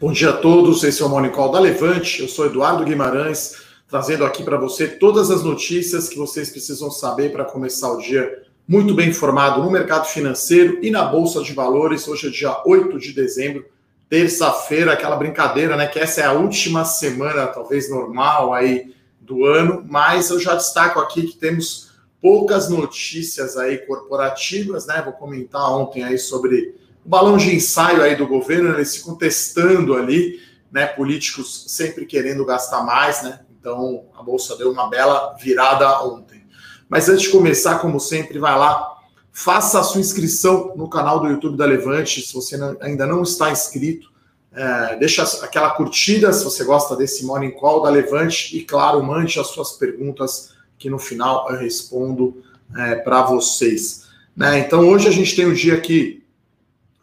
Bom dia a todos, esse é o Morning Call da Levante. Eu sou Eduardo Guimarães, trazendo aqui para você todas as notícias que vocês precisam saber para começar o dia muito bem informado no mercado financeiro e na Bolsa de Valores. Hoje é dia 8 de dezembro, terça-feira, aquela brincadeira, né? Que essa é a última semana, talvez normal aí do ano, mas eu já destaco aqui que temos poucas notícias aí corporativas, né? Vou comentar ontem aí sobre o balão de ensaio aí do governo, eles ficam testando ali, né? Políticos sempre querendo gastar mais, né? Então a bolsa deu uma bela virada ontem. Mas antes de começar, como sempre, vai lá, faça a sua inscrição no canal do YouTube da Levante, se você ainda não está inscrito. É, deixa aquela curtida se você gosta desse Morning Call da Levante e, claro, mande as suas perguntas que no final eu respondo é, para vocês. Né? Então, hoje a gente tem um dia aqui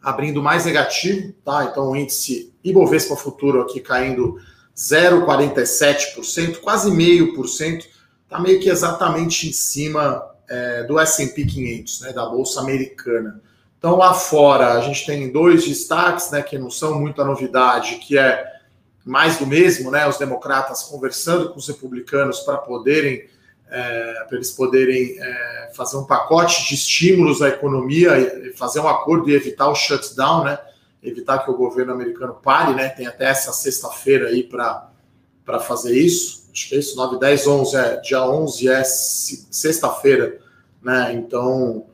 abrindo mais negativo, tá? Então o índice Ibovespa Futuro aqui caindo 0,47%, quase meio por cento, tá meio que exatamente em cima é, do S&P 500, né, da bolsa americana. Então lá fora a gente tem dois destaques, né, que não são muita novidade, que é mais do mesmo, né, os democratas conversando com os republicanos para poderem é, para eles poderem é, fazer um pacote de estímulos à economia, fazer um acordo e evitar o shutdown, né? Evitar que o governo americano pare, né? Tem até essa sexta-feira aí para fazer isso. Acho que é isso, 9, 10, 11, é, dia 11 é sexta-feira, né? Então,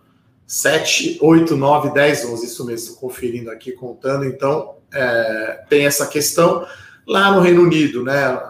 7, 8, 9, 10, 11, isso mesmo, estou conferindo aqui, contando. Então, é, tem essa questão. Lá no Reino Unido, né?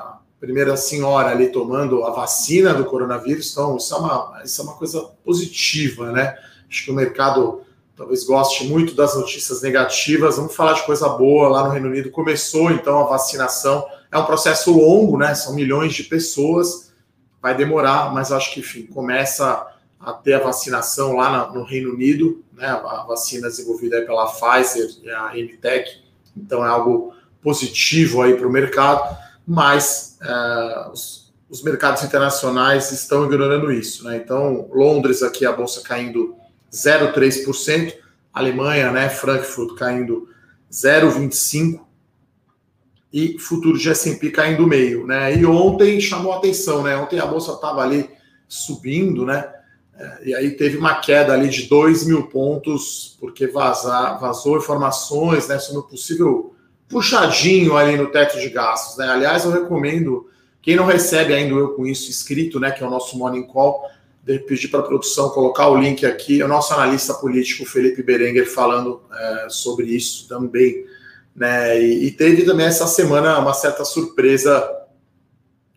Primeira senhora ali tomando a vacina do coronavírus, então isso é uma, isso é uma coisa positiva, né? Acho que o mercado talvez goste muito das notícias negativas. Vamos falar de coisa boa. Lá no Reino Unido começou então a vacinação. É um processo longo, né? São milhões de pessoas. Vai demorar, mas acho que enfim, começa a ter a vacinação lá no Reino Unido, né? A vacina desenvolvida pela Pfizer e a MTech. Então é algo positivo aí para o mercado mas uh, os, os, mercados internacionais estão ignorando isso. Né? Então, Londres aqui a bolsa caindo 0,3%, Alemanha, né, Frankfurt caindo 0,25% e futuro de S&P caindo meio, né? E ontem chamou atenção, né? Ontem a bolsa estava ali subindo, né? É, e aí teve uma queda ali de 2 mil pontos, porque vazar, vazou informações né, sobre o possível puxadinho ali no teto de gastos, né? Aliás, eu recomendo, quem não recebe ainda eu com isso escrito, né, que é o nosso Morning Call, pedir para a produção colocar o link aqui, é o nosso analista político Felipe Berenguer falando é, sobre isso também, né? E, e, teve também essa semana uma certa surpresa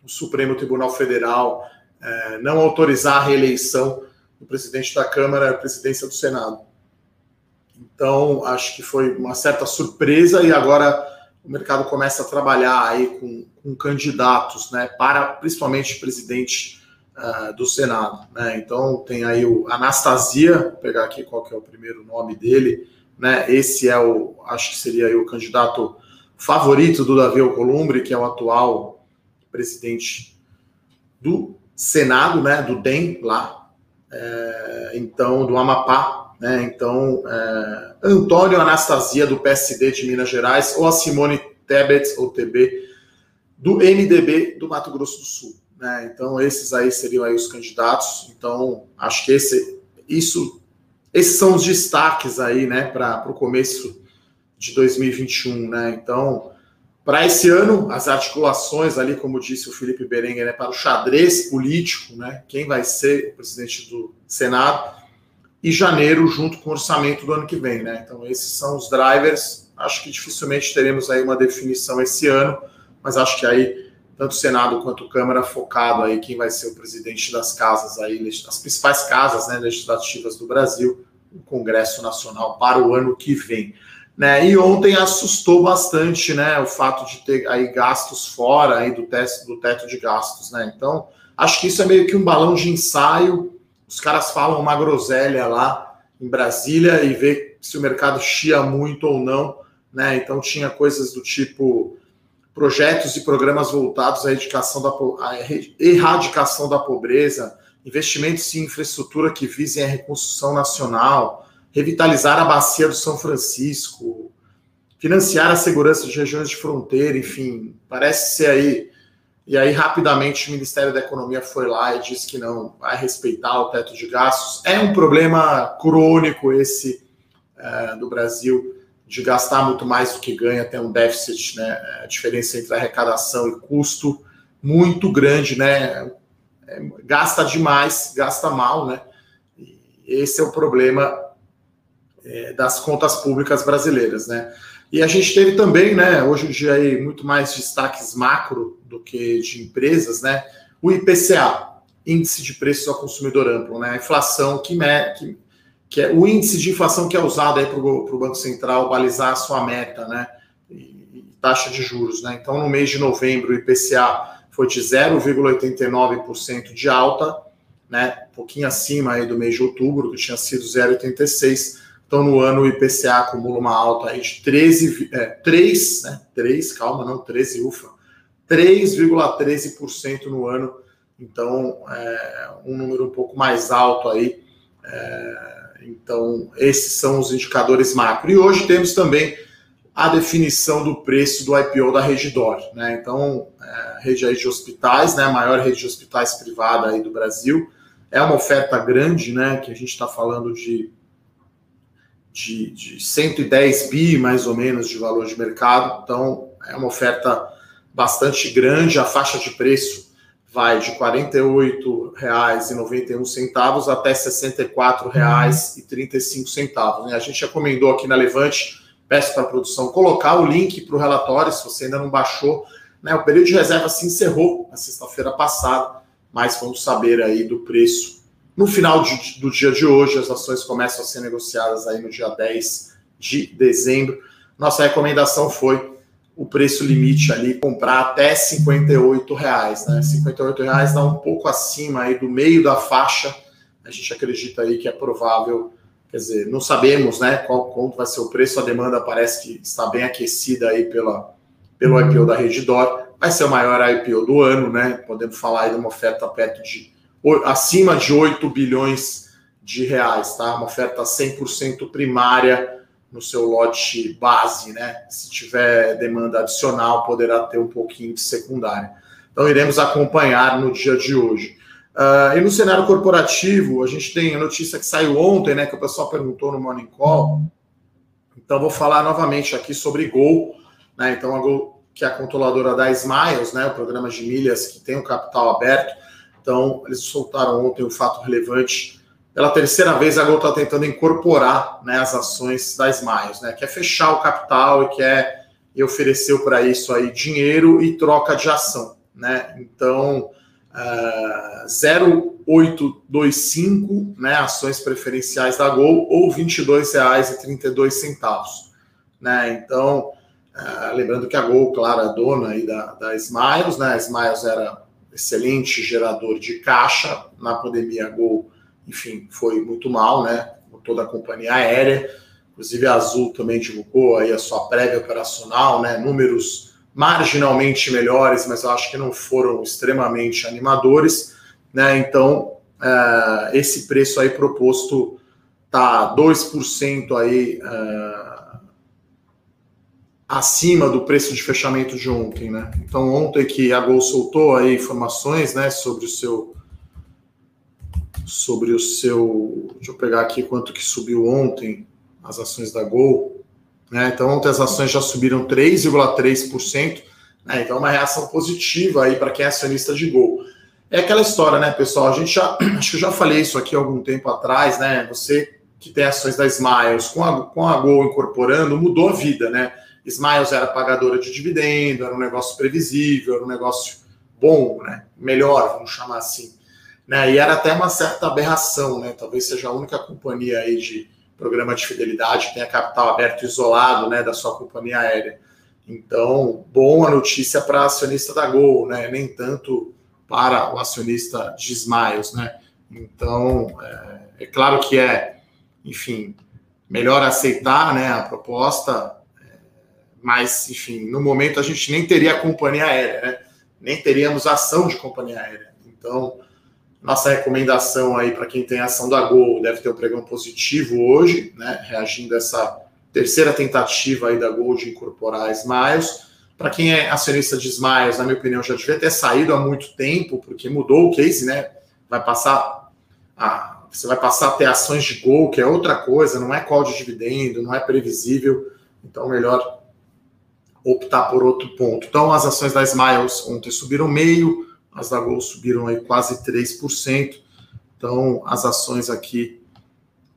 o Supremo Tribunal Federal é, não autorizar a reeleição do presidente da Câmara e a presidência do Senado. Então, acho que foi uma certa surpresa e agora o mercado começa a trabalhar aí com, com candidatos, né, para principalmente presidente uh, do Senado, né? Então tem aí o Anastasia, vou pegar aqui qual que é o primeiro nome dele, né? Esse é o, acho que seria aí o candidato favorito do Davi Alcolumbre, que é o atual presidente do Senado, né, do DEM lá, é, então do Amapá, né? Então, é, Antônio Anastasia, do PSD de Minas Gerais, ou a Simone Tebet, ou TB, do MDB do Mato Grosso do Sul. Né? Então, esses aí seriam aí os candidatos. Então, acho que esse, isso, esses são os destaques aí né, para o começo de 2021. Né? Então, para esse ano, as articulações ali, como disse o Felipe Berenguer, né, para o xadrez político, né, quem vai ser o presidente do Senado, e janeiro junto com o orçamento do ano que vem, né? Então esses são os drivers. Acho que dificilmente teremos aí uma definição esse ano, mas acho que aí tanto o Senado quanto a Câmara focado aí quem vai ser o presidente das casas aí, as principais casas né, legislativas do Brasil, o Congresso Nacional para o ano que vem. Né, e ontem assustou bastante né, o fato de ter aí gastos fora aí do, teto, do teto de gastos. Né? Então, acho que isso é meio que um balão de ensaio os caras falam uma groselha lá em Brasília e vê se o mercado chia muito ou não, né? Então tinha coisas do tipo projetos e programas voltados à, educação da, à erradicação da pobreza, investimentos em infraestrutura que visem a reconstrução nacional, revitalizar a bacia do São Francisco, financiar a segurança de regiões de fronteira, enfim, parece ser aí. E aí, rapidamente, o Ministério da Economia foi lá e disse que não vai respeitar o teto de gastos. É um problema crônico esse é, do Brasil de gastar muito mais do que ganha, tem um déficit, né? A diferença entre arrecadação e custo muito grande, né? É, gasta demais, gasta mal, né? Esse é o problema é, das contas públicas brasileiras, né? E a gente teve também, né, hoje em dia aí, muito mais destaques macro do que de empresas, né? O IPCA, Índice de Preços ao Consumidor Amplo, né? A inflação que, me, que, que é o índice de inflação que é usado aí para o Banco Central balizar a sua meta, né? E, e taxa de juros, né? Então, no mês de novembro, o IPCA foi de 0,89% de alta, né? Um pouquinho acima aí do mês de outubro, que tinha sido 0,86%. Então, no ano, o IPCA acumula uma alta aí de 13, é, 3, né? 3, calma, não 13, ufa. 3,13% no ano. Então, é um número um pouco mais alto aí. É, então, esses são os indicadores macro. E hoje temos também a definição do preço do IPO da Redidor. Né? Então, é, rede de hospitais, né? a maior rede de hospitais privada aí do Brasil. É uma oferta grande, né? que a gente está falando de de, de 110 bi, mais ou menos, de valor de mercado. Então, é uma oferta bastante grande. A faixa de preço vai de R$ 48,91 até R$ 64,35. Né? A gente recomendou aqui na Levante, peço para a produção colocar o link para o relatório, se você ainda não baixou. Né? O período de reserva se encerrou na sexta-feira passada, mas vamos saber aí do preço no final de, do dia de hoje, as ações começam a ser negociadas aí no dia 10 de dezembro. Nossa recomendação foi o preço limite ali, comprar até 58 reais, né? 58 reais dá um pouco acima aí do meio da faixa. A gente acredita aí que é provável, quer dizer, não sabemos, né, qual quanto vai ser o preço. A demanda parece que está bem aquecida aí pela, pelo IPO da Redditor. Vai ser o maior IPO do ano, né? Podemos falar aí de uma oferta perto de acima de 8 bilhões de reais, tá? Uma oferta 100% primária no seu lote base, né? Se tiver demanda adicional, poderá ter um pouquinho de secundária. Então, iremos acompanhar no dia de hoje. Uh, e no cenário corporativo, a gente tem a notícia que saiu ontem, né? Que o pessoal perguntou no Morning Call. Então, vou falar novamente aqui sobre Gol, né? Então, a Gol, que é a controladora da Smiles, né? O programa de milhas que tem o capital aberto então, eles soltaram ontem um fato relevante. Pela terceira vez, a Gol está tentando incorporar né, as ações da Smiles, né? Quer fechar o capital e quer e ofereceu para isso aí dinheiro e troca de ação, né? Então, uh, eh, 0,825 né, ações preferenciais da Gol ou R$ 22,32. Né? Então, uh, lembrando que a Gol, claro, é dona aí da, da Smiles, né? A Smiles era excelente gerador de caixa. Na pandemia, a Gol, enfim, foi muito mal, né? Toda a companhia aérea. Inclusive, a Azul também divulgou aí a sua prévia operacional, né? Números marginalmente melhores, mas eu acho que não foram extremamente animadores, né? Então, uh, esse preço aí proposto tá 2% aí. Acima do preço de fechamento de ontem, né? Então ontem que a Gol soltou aí informações, né, sobre o seu sobre o seu, deixa eu pegar aqui quanto que subiu ontem as ações da Gol, né? Então ontem as ações já subiram 3,3%, né? Então uma reação positiva aí para quem é acionista de Gol. É aquela história, né, pessoal? A gente já acho que eu já falei isso aqui algum tempo atrás, né? Você que tem ações da Smiles com a, com a Gol incorporando, mudou a vida, né? Smiles era pagadora de dividendo, era um negócio previsível, era um negócio bom, né? melhor, vamos chamar assim. Né? E era até uma certa aberração, né? talvez seja a única companhia aí de programa de fidelidade que tenha capital aberto isolado né, da sua companhia aérea. Então, boa notícia para acionista da Gol, né? nem tanto para o acionista de Smiles. Né? Então, é, é claro que é, enfim, melhor aceitar né, a proposta, mas, enfim, no momento a gente nem teria companhia aérea, né? Nem teríamos ação de companhia aérea. Então, nossa recomendação aí para quem tem ação da Gol deve ter um pregão positivo hoje, né? Reagindo a essa terceira tentativa aí da Gol de incorporar a Smiles. Para quem é acionista de Smiles, na minha opinião, já devia ter saído há muito tempo, porque mudou o case, né? Vai passar a, você vai passar a ter ações de Gol, que é outra coisa, não é call de dividendo, não é previsível. Então, melhor optar por outro ponto. Então, as ações da Smiles ontem subiram meio, as da Gol subiram aí quase 3%. Então, as ações aqui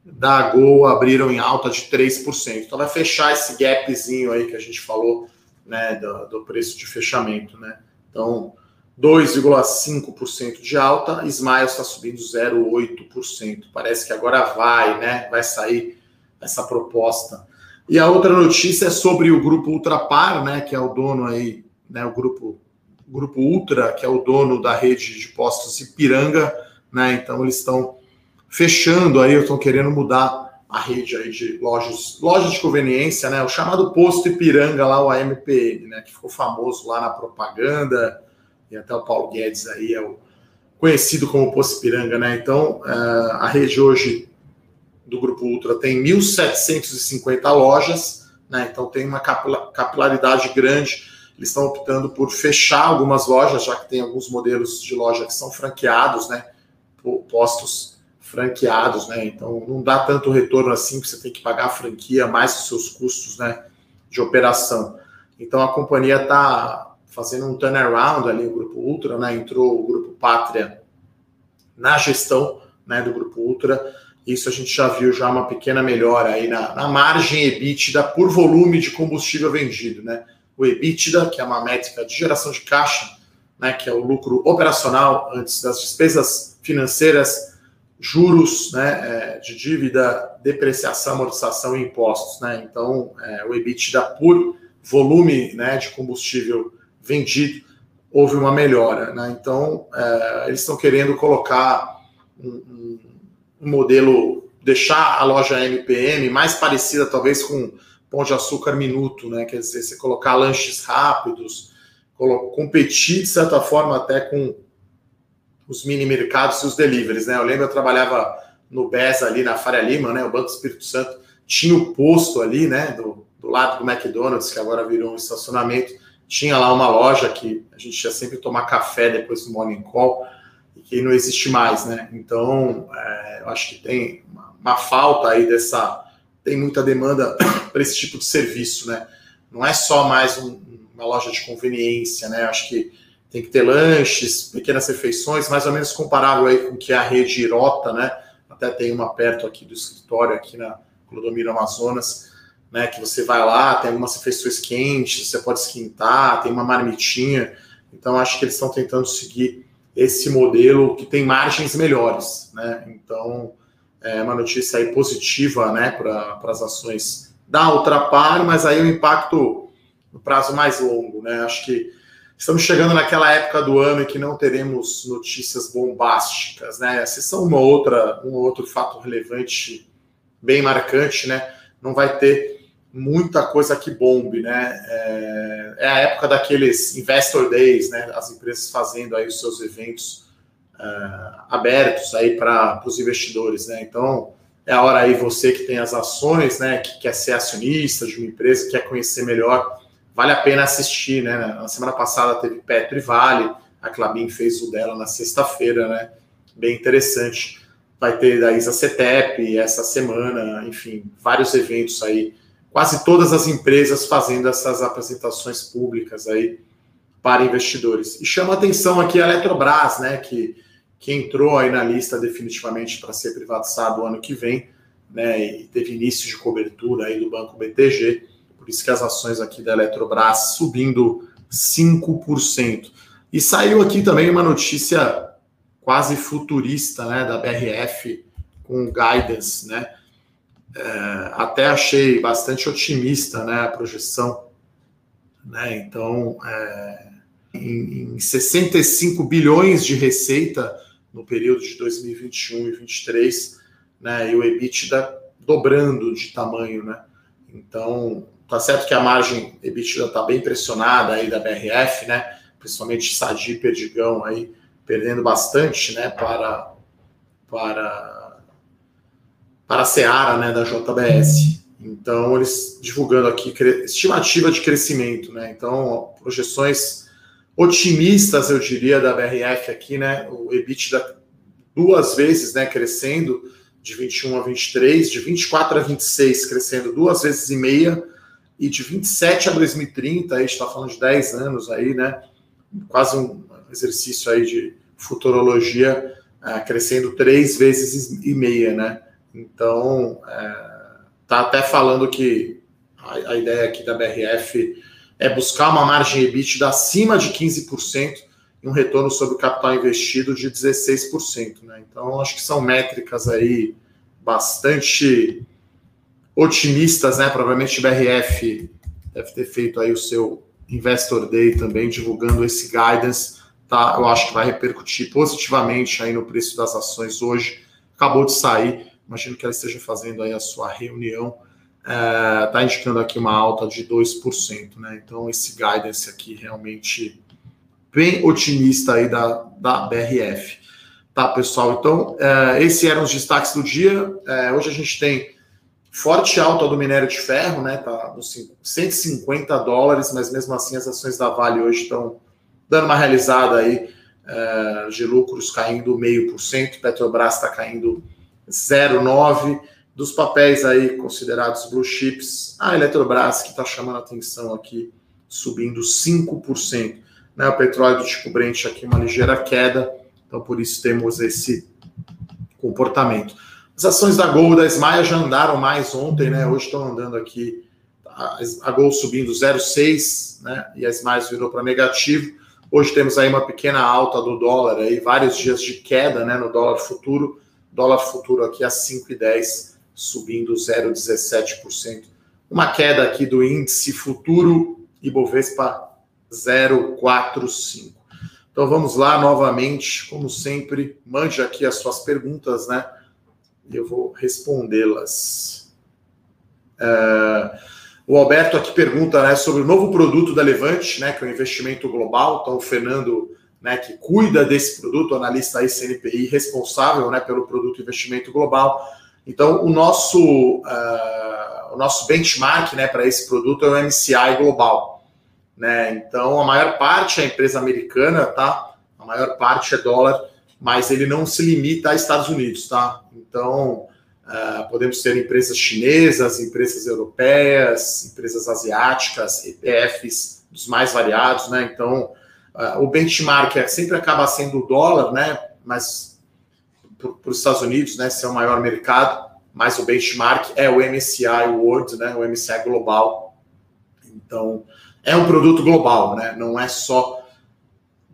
da Gol abriram em alta de 3%. Então, vai fechar esse gapzinho aí que a gente falou, né, do, do preço de fechamento, né? Então, 2,5% de alta, Smiles está subindo 0,8%. Parece que agora vai, né? Vai sair essa proposta e a outra notícia é sobre o grupo Ultrapar, né, que é o dono aí, né, o grupo grupo Ultra, que é o dono da rede de postos Ipiranga, né? Então eles estão fechando aí, estão querendo mudar a rede aí de lojas, lojas de conveniência, né? O chamado posto Ipiranga lá, o AMPM, né, que ficou famoso lá na propaganda, e até o Paulo Guedes aí é o conhecido como posto Ipiranga, né? Então, eh, a rede hoje do Grupo Ultra tem 1.750 lojas, né? então tem uma capilaridade grande. Eles estão optando por fechar algumas lojas, já que tem alguns modelos de loja que são franqueados, né? postos franqueados, né? Então não dá tanto retorno assim, que você tem que pagar a franquia mais os seus custos, né? De operação. Então a companhia está fazendo um turnaround ali, o Grupo Ultra, né? Entrou o Grupo Pátria na gestão né, do Grupo Ultra isso a gente já viu já uma pequena melhora aí na, na margem EBITDA por volume de combustível vendido, né? O EBITDA, que é uma métrica de geração de caixa, né, que é o lucro operacional antes das despesas financeiras, juros né, é, de dívida, depreciação, amortização e impostos. Né? Então, é, o EBITDA por volume né, de combustível vendido houve uma melhora. Né? Então, é, eles estão querendo colocar um modelo, deixar a loja MPM mais parecida talvez com Pão de Açúcar Minuto, né? Quer dizer, você colocar lanches rápidos, competir de certa forma até com os mini mercados e os deliveries, né? Eu lembro eu trabalhava no BES ali na Faria Lima, né? O Banco Espírito Santo tinha o posto ali, né? Do, do lado do McDonald's, que agora virou um estacionamento. Tinha lá uma loja que a gente ia sempre tomar café depois do morning call que não existe mais, né? Então, é, eu acho que tem uma, uma, falta aí dessa. Tem muita demanda para esse tipo de serviço, né? Não é só mais um, uma loja de conveniência, né? Acho que tem que ter lanches, pequenas refeições, mais ou menos comparável aí com que é a rede Irota, né? Até tem uma perto aqui do escritório, aqui na Clodomiro Amazonas, né? Que você vai lá, tem algumas refeições quentes, você pode esquentar, tem uma marmitinha. Então, acho que eles estão tentando seguir esse modelo que tem margens melhores, né? Então, é uma notícia aí positiva, né, para as ações da Ultrapar, mas aí o impacto no prazo mais longo, né? Acho que estamos chegando naquela época do ano em que não teremos notícias bombásticas, né? Se são uma outra, um outro fato relevante bem marcante, né? Não vai ter muita coisa que bombe, né? É, é, a época daqueles investor days, né? As empresas fazendo aí os seus eventos uh, abertos aí para os investidores, né? Então é a hora aí você que tem as ações, né? Que quer ser acionista de uma empresa, quer conhecer melhor, vale a pena assistir, né? Na semana passada teve Petro e Vale, a Clabin fez o dela na sexta-feira, né? Bem interessante. Vai ter da Isa Cetep essa semana, enfim, vários eventos aí quase todas as empresas fazendo essas apresentações públicas aí para investidores. E chama atenção aqui a Eletrobras, né, que, que entrou aí na lista definitivamente para ser privatizado ano que vem, né, e teve início de cobertura aí do Banco BTG, por isso que as ações aqui da Eletrobras subindo 5%. E saiu aqui também uma notícia quase futurista, né, da BRF com guidance, né, é, até achei bastante otimista né, a projeção. Né? Então, é, em, em 65 bilhões de receita no período de 2021 e 2023, né, e o EBITDA dobrando de tamanho. Né? Então, tá certo que a margem EBITDA está bem pressionada aí da BRF, né? principalmente Sadi e Perdigão aí, perdendo bastante né, para, para para a Seara né, da JBS. Então, eles divulgando aqui estimativa de crescimento, né? Então, projeções otimistas, eu diria, da BRF aqui, né? O EBITDA duas vezes, né? Crescendo de 21 a 23, de 24 a 26, crescendo duas vezes e meia, e de 27 a 2030, a gente está falando de 10 anos aí, né? Quase um exercício aí de futurologia, é, crescendo três vezes e meia, né? Então, é, tá até falando que a, a, ideia aqui da BRF é buscar uma margem EBITDA acima de 15% e um retorno sobre o capital investido de 16%, né? Então, acho que são métricas aí bastante otimistas, né? Provavelmente BRF deve ter feito aí o seu Investor Day também divulgando esse guidance tá? Eu acho que vai repercutir positivamente aí no preço das ações hoje. Acabou de sair, imagino que ela esteja fazendo aí a sua reunião. Está é, indicando aqui uma alta de 2%, né? Então, esse guidance aqui realmente bem otimista aí da, da BRF. Tá, pessoal? Então, é, esses eram os destaques do dia. É, hoje a gente tem forte alta do minério de ferro, né? Tá nos 150 dólares, mas mesmo assim as ações da Vale hoje estão dando uma realizada aí é, de lucros caindo meio por cento, Petrobras está caindo 0,9%, dos papéis aí considerados blue chips, a Eletrobras que está chamando a atenção aqui, subindo 5%, né, o petróleo do tipo Brent aqui uma ligeira queda, então por isso temos esse comportamento. As ações da Gol da Smaia já andaram mais ontem, né? Hoje estão andando aqui a Gol subindo 0,6, né? E a Smaia virou para negativo. Hoje temos aí uma pequena alta do dólar, aí vários dias de queda né, no dólar futuro. Dólar futuro aqui a 5,10, subindo 0,17%. Uma queda aqui do índice futuro Ibovespa 0,45. Então vamos lá novamente, como sempre, mande aqui as suas perguntas, né? E eu vou respondê-las. É... O Alberto aqui pergunta né, sobre o novo produto da Levante, né, que é o investimento global. Então, o Fernando, né, que cuida desse produto, analista aí CNPI, responsável né, pelo produto investimento global. Então, o nosso, uh, o nosso benchmark né, para esse produto é o MCI global. Né? Então, a maior parte é empresa americana, tá? A maior parte é dólar, mas ele não se limita a Estados Unidos, tá? Então, Uh, podemos ter empresas chinesas, empresas europeias, empresas asiáticas, ETFs dos mais variados, né? Então, o benchmark é, sempre acaba sendo o dólar, né? Mas para os Estados Unidos, né? Ser o maior mercado, mas o benchmark é o MSCI World, né? O MSCI Global. Então, é um produto global, né? Não é só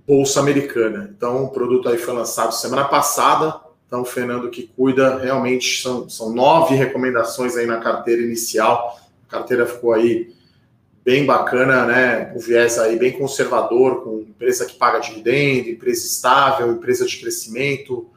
bolsa americana. Então, o produto aí foi lançado semana passada, então, o Fernando que cuida, realmente são, são nove recomendações aí na carteira inicial. A carteira ficou aí bem bacana, né? O viés aí bem conservador, com empresa que paga dividendo, empresa estável, empresa de crescimento,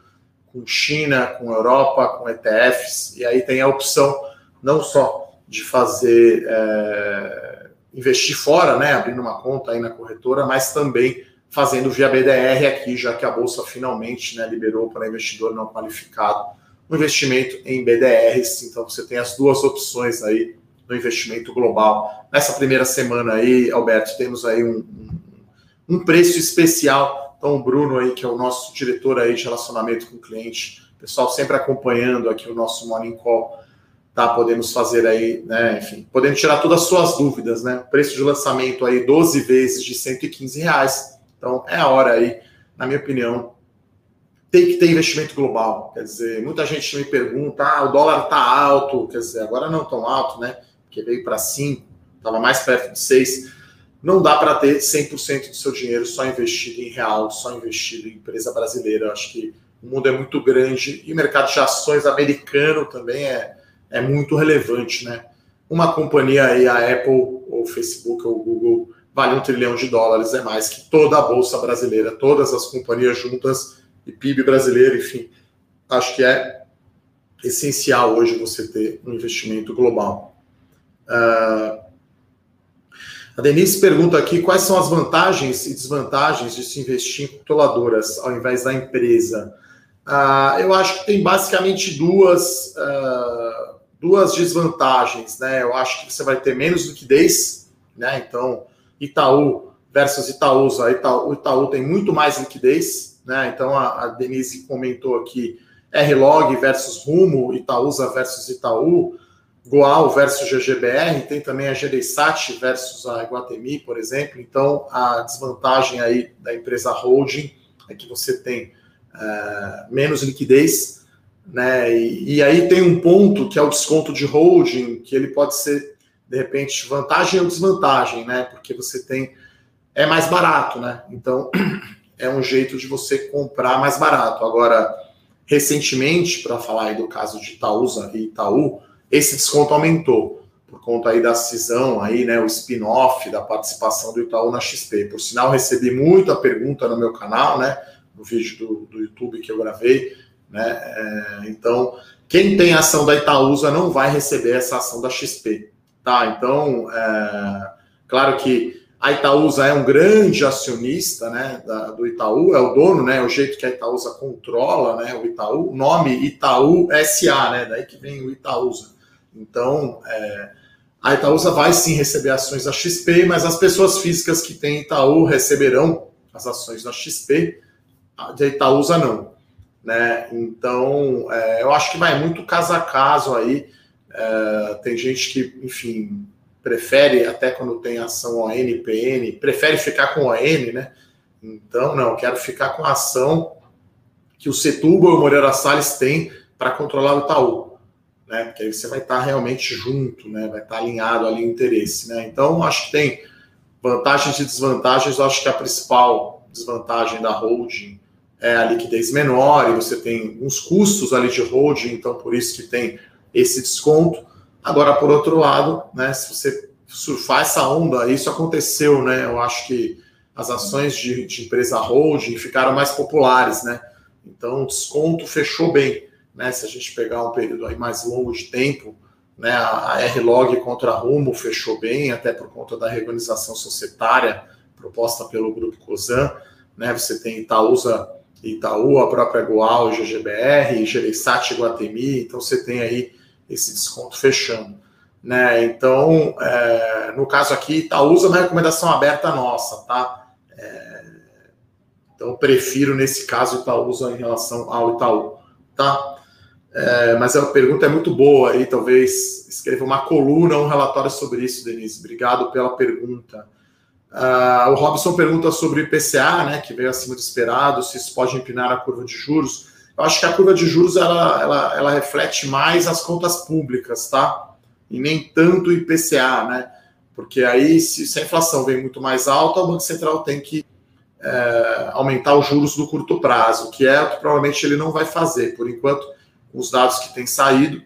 com China, com Europa, com ETFs. E aí tem a opção não só de fazer é, investir fora, né? Abrindo uma conta aí na corretora, mas também fazendo via BDR aqui, já que a Bolsa finalmente né, liberou para investidor não qualificado o um investimento em BDRs. Então você tem as duas opções aí no investimento global. Nessa primeira semana aí, Alberto, temos aí um, um, um preço especial. Então o Bruno aí, que é o nosso diretor aí de relacionamento com o cliente, pessoal sempre acompanhando aqui o nosso Morning Call, tá? Podemos fazer aí, né? Enfim, podendo tirar todas as suas dúvidas, né? Preço de lançamento aí 12 vezes de 115 reais então, é a hora aí, na minha opinião, tem que ter investimento global. Quer dizer, muita gente me pergunta, ah, o dólar está alto, quer dizer, agora não tão alto, né? Porque veio para 5, estava mais perto de 6. Não dá para ter 100% do seu dinheiro só investido em real, só investido em empresa brasileira. Eu acho que o mundo é muito grande e o mercado de ações americano também é, é muito relevante, né? Uma companhia aí, a Apple, ou Facebook, ou Google, vale um trilhão de dólares, é mais que toda a Bolsa brasileira, todas as companhias juntas e PIB brasileiro, enfim. Acho que é essencial hoje você ter um investimento global. Uh, a Denise pergunta aqui quais são as vantagens e desvantagens de se investir em controladoras ao invés da empresa. Uh, eu acho que tem basicamente duas uh, duas desvantagens, né? Eu acho que você vai ter menos liquidez, né? Então, Itaú versus Itaúsa, Itaú, o Itaú tem muito mais liquidez, né? Então, a, a Denise comentou aqui R-Log versus Rumo, Itaúsa versus Itaú, Goal versus GGBR, tem também a Gereissat versus a Iguatemi, por exemplo. Então, a desvantagem aí da empresa holding é que você tem é, menos liquidez, né? E, e, aí tem um ponto que é o desconto de holding, que ele pode ser, de repente, vantagem ou desvantagem, né? Porque você tem. É mais barato, né? Então, é um jeito de você comprar mais barato. Agora, recentemente, para falar aí do caso de Itaúsa e Itaú, esse desconto aumentou por conta aí da cisão aí, né, o spin-off da participação do Itaú na XP. Por sinal, recebi muita pergunta no meu canal, né, no vídeo do, do YouTube que eu gravei, né, é, então quem tem ação da Itaúsa não vai receber essa ação da XP, tá? Então, é, claro que a Itaúsa é um grande acionista, né, da, do Itaú, é o dono, né, o jeito que a Itaúsa controla, né, o Itaú, o nome Itaú SA, né, daí que vem o Itaúsa. Então, é, a Itaúsa vai sim receber ações da XP, mas as pessoas físicas que têm Itaú receberão as ações da XP, a de Itaúsa não. Né? Então, é, eu acho que vai muito caso a caso aí. É, tem gente que, enfim, prefere, até quando tem ação ON, PN, prefere ficar com ON, né? Então, não, quero ficar com a ação que o Setúbal e o Moreira Salles têm para controlar o Itaú né? Porque aí você vai estar realmente junto, né? Vai estar alinhado ali o interesse, né? Então, acho que tem vantagens e desvantagens. Acho que a principal desvantagem da holding é a liquidez menor e você tem uns custos ali de holding, então por isso que tem esse desconto. Agora, por outro lado, né? Se você surfar essa onda, isso aconteceu, né? Eu acho que as ações de, de empresa holding ficaram mais populares, né? Então, o desconto fechou bem né? Se a gente pegar um período aí mais longo de tempo, né? A, R-Log contra a Rumo fechou bem, até por conta da reorganização societária proposta pelo Grupo COSAN, né? Você tem Itaúsa Itaú, a própria Goal, GGBR, Gereissat Guatemi, então você tem aí esse desconto fechando. Né? Então, é, no caso aqui, Itaúsa é uma recomendação aberta nossa, tá? É, então, prefiro nesse caso Itaúsa em relação ao Itaú, tá? É, mas a pergunta é muito boa aí, talvez escreva uma coluna, um relatório sobre isso, Denise. Obrigado pela pergunta. Uh, o Robson pergunta sobre o IPCA, né, que veio acima do esperado, se isso pode empinar a curva de juros. Eu acho que a curva de juros ela, ela, ela reflete mais as contas públicas, tá? E nem tanto o IPCA, né? Porque aí, se, se a inflação vem muito mais alta, o Banco Central tem que é, aumentar os juros no curto prazo, que é o que provavelmente ele não vai fazer. Por enquanto, os dados que têm saído,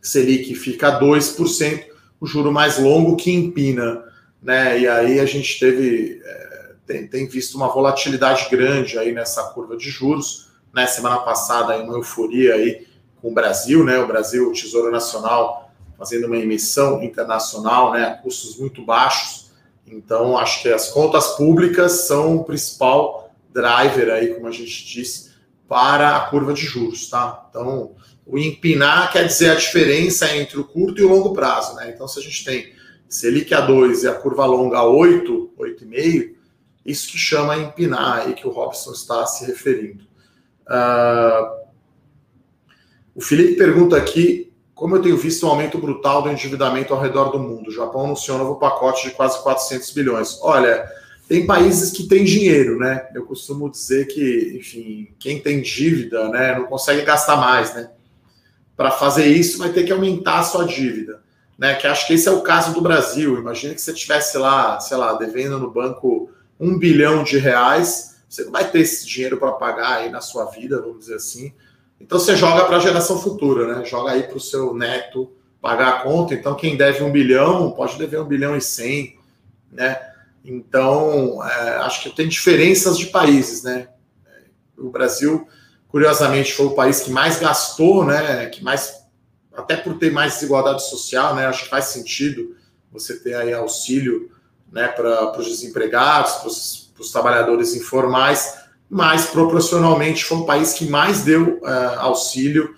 Selic fica a 2%, o juro mais longo que empina, né? E aí a gente teve, é, tem, tem, visto uma volatilidade grande aí nessa curva de juros, né? Semana passada aí uma euforia aí com o Brasil, né? O Brasil, o Tesouro Nacional, fazendo uma emissão internacional, né? A custos muito baixos. Então, acho que as contas públicas são o principal driver aí, como a gente disse, para a curva de juros, tá? Então, o empinar quer dizer a diferença entre o curto e o longo prazo, né? Então, se a gente tem Selic a 2 e a curva longa a 8, 8,5, isso que chama empinar aí que o Robson está se referindo. Uh, o Felipe pergunta aqui como eu tenho visto um aumento brutal do endividamento ao redor do mundo. O Japão anunciou um novo pacote de quase 400 bilhões. Olha, tem países que têm dinheiro, né? Eu costumo dizer que, enfim, quem tem dívida, né, não consegue gastar mais, né? Para fazer isso, vai ter que aumentar a sua dívida, né? Que acho que esse é o caso do Brasil. Imagina que você tivesse lá, sei lá, devendo no banco um bilhão de reais, você não vai ter esse dinheiro para pagar aí na sua vida, vamos dizer assim. Então você joga para a geração futura, né? Joga aí para o seu neto pagar a conta. Então quem deve um bilhão pode dever um bilhão e cem, né? Então, é, acho que tem diferenças de países, né? O Brasil, curiosamente, foi o país que mais gastou, né? Que mais, até por ter mais desigualdade social, né? Acho que faz sentido você ter aí auxílio, né? Para os desempregados, para os trabalhadores informais, mas proporcionalmente foi o país que mais deu uh, auxílio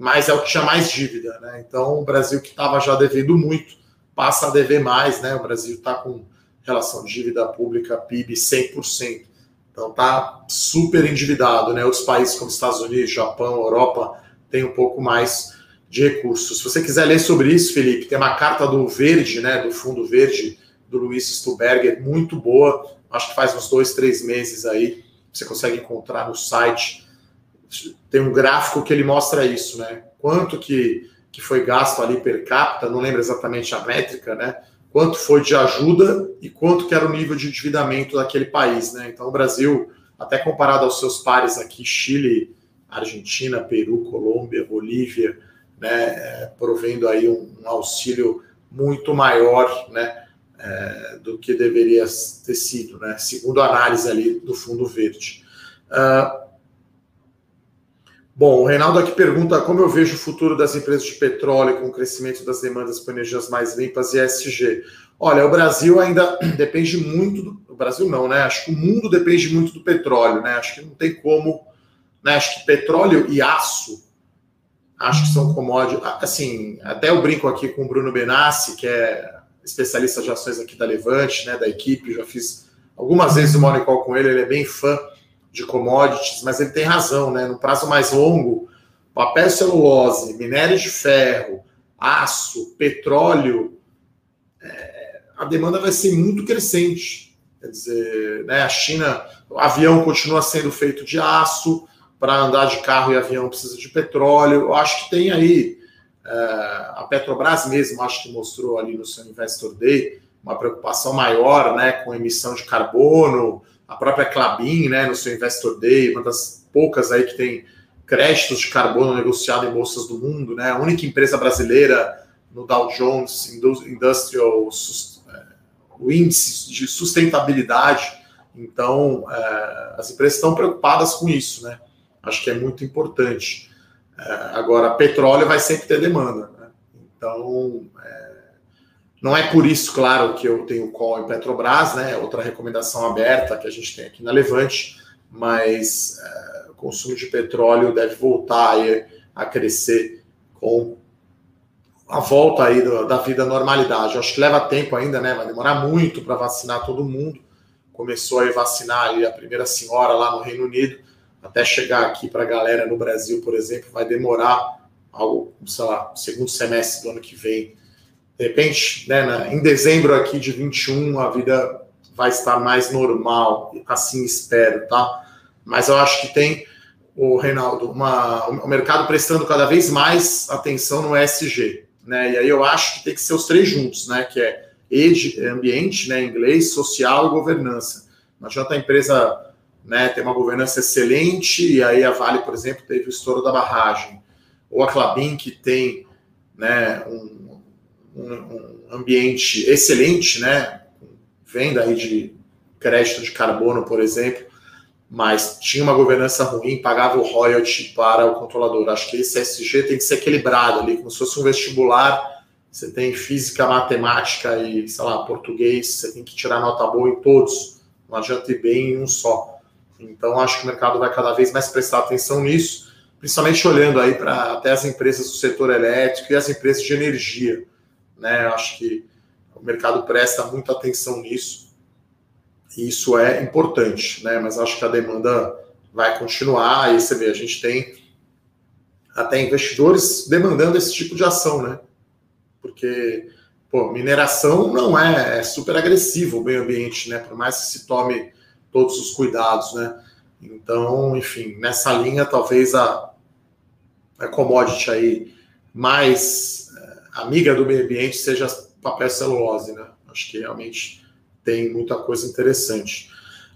mas é o que tinha mais dívida, né? Então o Brasil que estava já devendo muito passa a dever mais, né? O Brasil está com relação dívida pública PIB 100%. Então tá super endividado, né? Outros países como Estados Unidos, Japão, Europa têm um pouco mais de recursos. Se você quiser ler sobre isso, Felipe, tem uma carta do Verde, né? Do Fundo Verde do Luiz Stuberger, muito boa. Acho que faz uns dois, três meses aí. Você consegue encontrar no site. Tem um gráfico que ele mostra isso, né? Quanto que, que foi gasto ali per capita, não lembro exatamente a métrica, né? Quanto foi de ajuda e quanto que era o nível de endividamento daquele país, né? Então o Brasil, até comparado aos seus pares aqui, Chile, Argentina, Peru, Colômbia, Bolívia, né, é, provendo aí um, um auxílio muito maior, né? é, do que deveria ter sido, né? segundo a análise ali do Fundo Verde. Uh, bom, o Reinaldo aqui pergunta como eu vejo o futuro das empresas de petróleo com o crescimento das demandas por energias mais limpas e ESG. Olha, o Brasil ainda depende muito do. O Brasil não, né? Acho que o mundo depende muito do petróleo, né? Acho que não tem como. Né? Acho que petróleo e aço acho que são commodities. Assim, até eu brinco aqui com o Bruno Benassi, que é especialista de ações aqui da Levante, né, da equipe, já fiz algumas vezes o Morning Call com ele, ele é bem fã de commodities, mas ele tem razão, né, no prazo mais longo, papel celulose, minério de ferro, aço, petróleo, é, a demanda vai ser muito crescente. Quer dizer, né, a China, o avião continua sendo feito de aço, para andar de carro e avião precisa de petróleo. Eu acho que tem aí Uh, a Petrobras mesmo acho que mostrou ali no seu Investor Day uma preocupação maior né, com emissão de carbono, a própria Clabin né, no seu Investor Day, uma das poucas aí que tem créditos de carbono negociado em bolsas do mundo, né, a única empresa brasileira no Dow Jones Industrial, é, o índice de sustentabilidade. Então, uh, as empresas estão preocupadas com isso, né? Acho que é muito importante. É, agora, petróleo vai sempre ter demanda. Né? Então, é, não é por isso, claro, que eu tenho call em Petrobras, né? Outra recomendação aberta que a gente tem aqui na Levante, mas é, o consumo de petróleo deve voltar aí a crescer com a volta aí do, da vida à normalidade. acho que leva tempo ainda, né? Vai demorar muito para vacinar todo mundo. Começou a vacinar ali a primeira senhora lá no Reino Unido até chegar aqui para a galera no Brasil, por exemplo, vai demorar algo, sei lá, segundo semestre do ano que vem. De repente, né, na, em dezembro aqui de 21, a vida vai estar mais normal, assim espero, tá? Mas eu acho que tem, o Reinaldo, uma, o mercado prestando cada vez mais atenção no ESG, né? E aí eu acho que tem que ser os três juntos, né? Que é ed, ambiente, né, em inglês, social e governança. Não adianta a empresa né, tem uma governança excelente, e aí a Vale, por exemplo, teve o estouro da barragem. Ou a Clabin, que tem né, um, um, ambiente excelente, né, venda aí de crédito de carbono, por exemplo, mas tinha uma governança ruim, pagava o royalty para o controlador. Acho que esse SG tem que ser equilibrado ali, como se fosse um vestibular. Você tem física, matemática e, sei lá, português, você tem que tirar nota boa em todos. Não adianta ir bem em um só. Então, acho que o mercado vai cada vez mais prestar atenção nisso, principalmente olhando aí para até as empresas do setor elétrico e as empresas de energia. Né? Acho que o mercado presta muita atenção nisso. E isso é importante, né? Mas acho que a demanda vai continuar. E você vê, a gente tem até investidores demandando esse tipo de ação, né? Porque pô, mineração não é, é super agressivo o meio ambiente, né? Por mais que se tome todos os cuidados, né? Então, enfim, nessa linha, talvez a, a commodity aí mais amiga do meio ambiente seja papel celulose, né? Acho que realmente tem muita coisa interessante.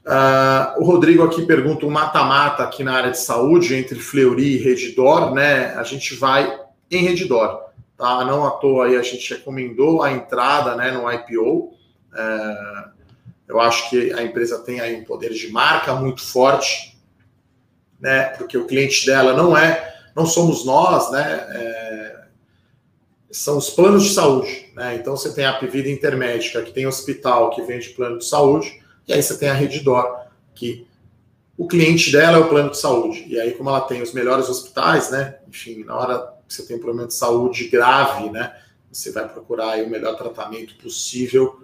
Uh, o Rodrigo aqui pergunta um mata-mata aqui na área de saúde entre Fleury e Redidor, né? A gente vai em Redidor, tá? Não à toa aí a gente recomendou a entrada, né, no IPO. Uh, eu acho que a empresa tem aí um poder de marca muito forte, né? Porque o cliente dela não é, não somos nós, né? É, são os planos de saúde, né? Então você tem a Apivida Intermédica, que tem hospital que vende plano de saúde, e aí você tem a Redditor, que o cliente dela é o plano de saúde. E aí, como ela tem os melhores hospitais, né? Enfim, na hora você tem um problema de saúde grave, né? Você vai procurar o melhor tratamento possível.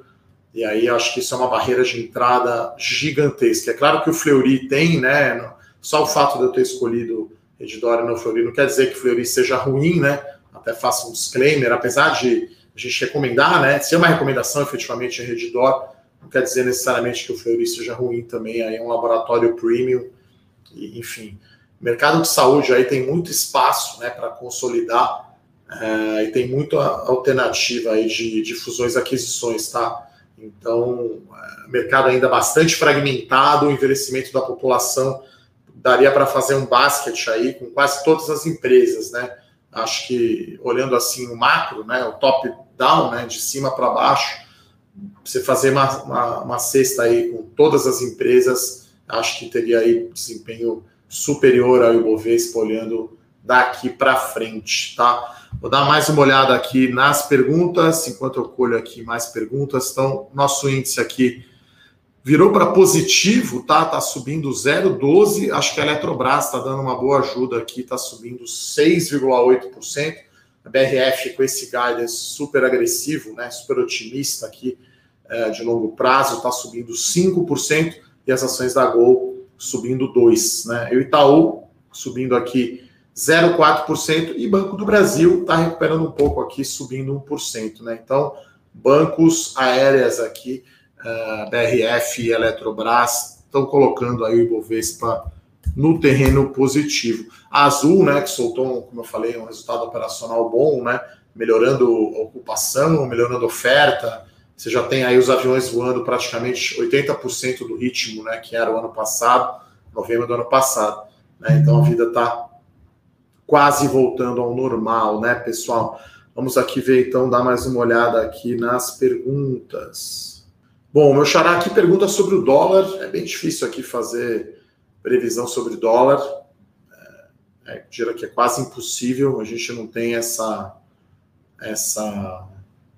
E aí acho que isso é uma barreira de entrada gigantesca. É claro que o Fleury tem, né? Só o fato de eu ter escolhido Redditor e não Fleury não quer dizer que Fleury seja ruim, né? Até faço um disclaimer, apesar de a gente recomendar, né? Se é uma recomendação efetivamente é Redditor, não quer dizer necessariamente que o Fleury seja ruim também. Aí é um laboratório premium, e, enfim. Mercado de saúde aí tem muito espaço, né, para consolidar é, e tem muita alternativa aí de, de fusões e aquisições, tá? Então, é, mercado ainda bastante fragmentado, o envelhecimento da população daria para fazer um basket aí com quase todas as empresas, né? Acho que olhando assim o macro, né, o top down, né, de cima para baixo, você fazer uma, uma, uma, cesta aí com todas as empresas, acho que teria aí desempenho superior ao Ibovespa olhando daqui para frente, tá? Vou dar mais uma olhada aqui nas perguntas, enquanto eu colho aqui mais perguntas. Então, nosso índice aqui virou para positivo, tá? Tá subindo 0,12. Acho que a Eletrobras está dando uma boa ajuda aqui, tá subindo 6,8%. A BRF com esse guidance super agressivo, né? Super otimista aqui é, de longo prazo, está subindo 5%, e as ações da Gol subindo 2%. Né? E o Itaú subindo aqui 0,4%, e Banco do Brasil está recuperando um pouco aqui, subindo 1%. Né? Então, bancos aéreas aqui, é, BRF e Eletrobras, estão colocando aí o Ibovespa no terreno positivo. A Azul, né, que soltou, como eu falei, um resultado operacional bom, né, melhorando a ocupação, melhorando a oferta, você já tem aí os aviões voando praticamente 80% do ritmo, né, que era o ano passado, novembro do ano passado. Né? Então a vida está quase voltando ao normal, né, pessoal? Vamos aqui ver, então, dar mais uma olhada aqui nas perguntas. Bom, meu xará aqui pergunta sobre o dólar. É bem difícil aqui fazer previsão sobre dólar. É, é, diria que é quase impossível. A gente não tem essa essa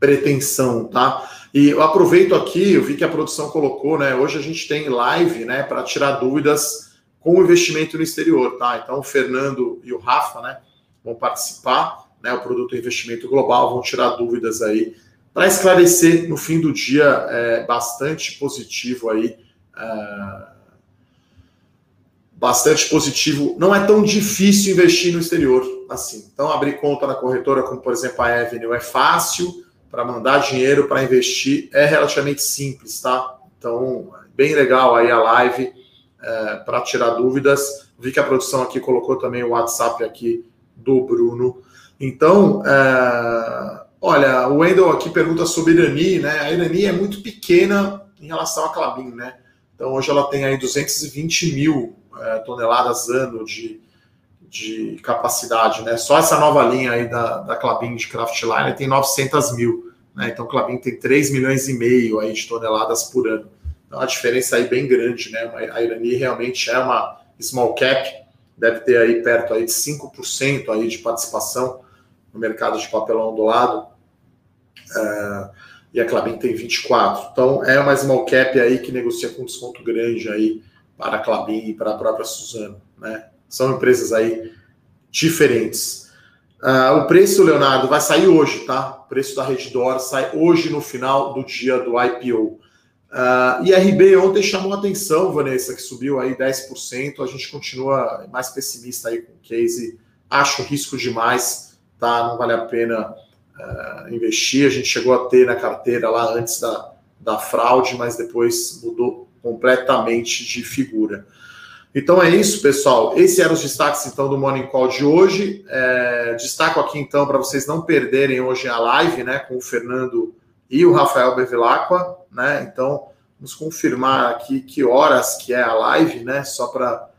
pretensão, tá? E eu aproveito aqui, eu vi que a produção colocou, né? Hoje a gente tem live, né, para tirar dúvidas com o investimento no exterior, tá? Então o Fernando e o Rafa, né, vão participar, né? O produto investimento global vão tirar dúvidas aí para esclarecer no fim do dia é, bastante positivo aí. É, bastante positivo. Não é tão difícil investir no exterior assim. Então, abrir conta na corretora, como por exemplo a Avenue, é fácil para mandar dinheiro para investir é relativamente simples, tá? Então, bem legal aí a live é, para tirar dúvidas. Vi que a produção aqui colocou também o WhatsApp aqui do Bruno. Então, é, olha, o Wendel aqui pergunta sobre Irani, né? A Irani é muito pequena em relação à Clabin, né? Então, hoje ela tem aí 220 mil é, toneladas ano de, de capacidade, né? Só essa nova linha aí da, da Clabin de Craftline tem 900 mil, né? Então, Clabin tem 3 milhões e meio aí de toneladas por ano. Então, a diferença aí bem grande, né? A Irani realmente é uma small cap, deve ter aí perto aí de 5% aí de participação no mercado de papelão do lado. Uh, e a Clabin tem 24. Então, é uma small cap aí que negocia com desconto grande aí para a Clabin e para a própria Suzano, né? São empresas aí diferentes. Uh, o preço, Leonardo, vai sair hoje, tá? O preço da Redditor sai hoje no final do dia do IPO. Uh, ah, e a ontem chamou a atenção, Vanessa, que subiu aí 10%. A gente continua mais pessimista aí com o case. Acho risco demais, tá? Não vale a pena uh, investir. A gente chegou a ter na carteira lá antes da, da fraude, mas depois mudou completamente de figura. Então é isso, pessoal. Esses eram os destaques então do Morning Call de hoje. É, destaco aqui então para vocês não perderem hoje a live, né, com o Fernando e o Rafael Bevilacqua, né? Então vamos confirmar aqui que horas que é a live, né? Só para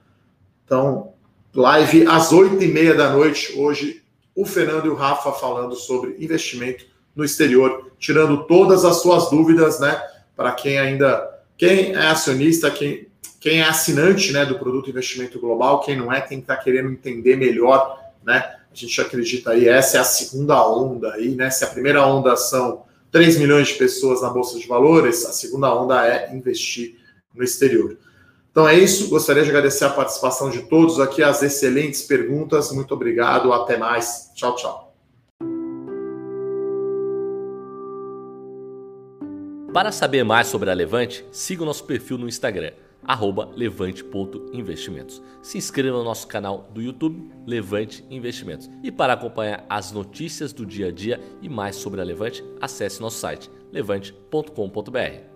então live às oito e meia da noite hoje. O Fernando e o Rafa falando sobre investimento no exterior, tirando todas as suas dúvidas, né? Para quem ainda quem é acionista, quem quem é assinante né, do produto investimento global, quem não é, quem está querendo entender melhor, né? A gente acredita aí, essa é a segunda onda aí, né? Se a primeira onda são 3 milhões de pessoas na Bolsa de Valores, a segunda onda é investir no exterior. Então é isso. Gostaria de agradecer a participação de todos aqui, as excelentes perguntas. Muito obrigado. Até mais. Tchau, tchau. Para saber mais sobre a Levante, siga o nosso perfil no Instagram, levante.investimentos. Se inscreva no nosso canal do YouTube, Levante Investimentos. E para acompanhar as notícias do dia a dia e mais sobre a Levante, acesse nosso site levante.com.br.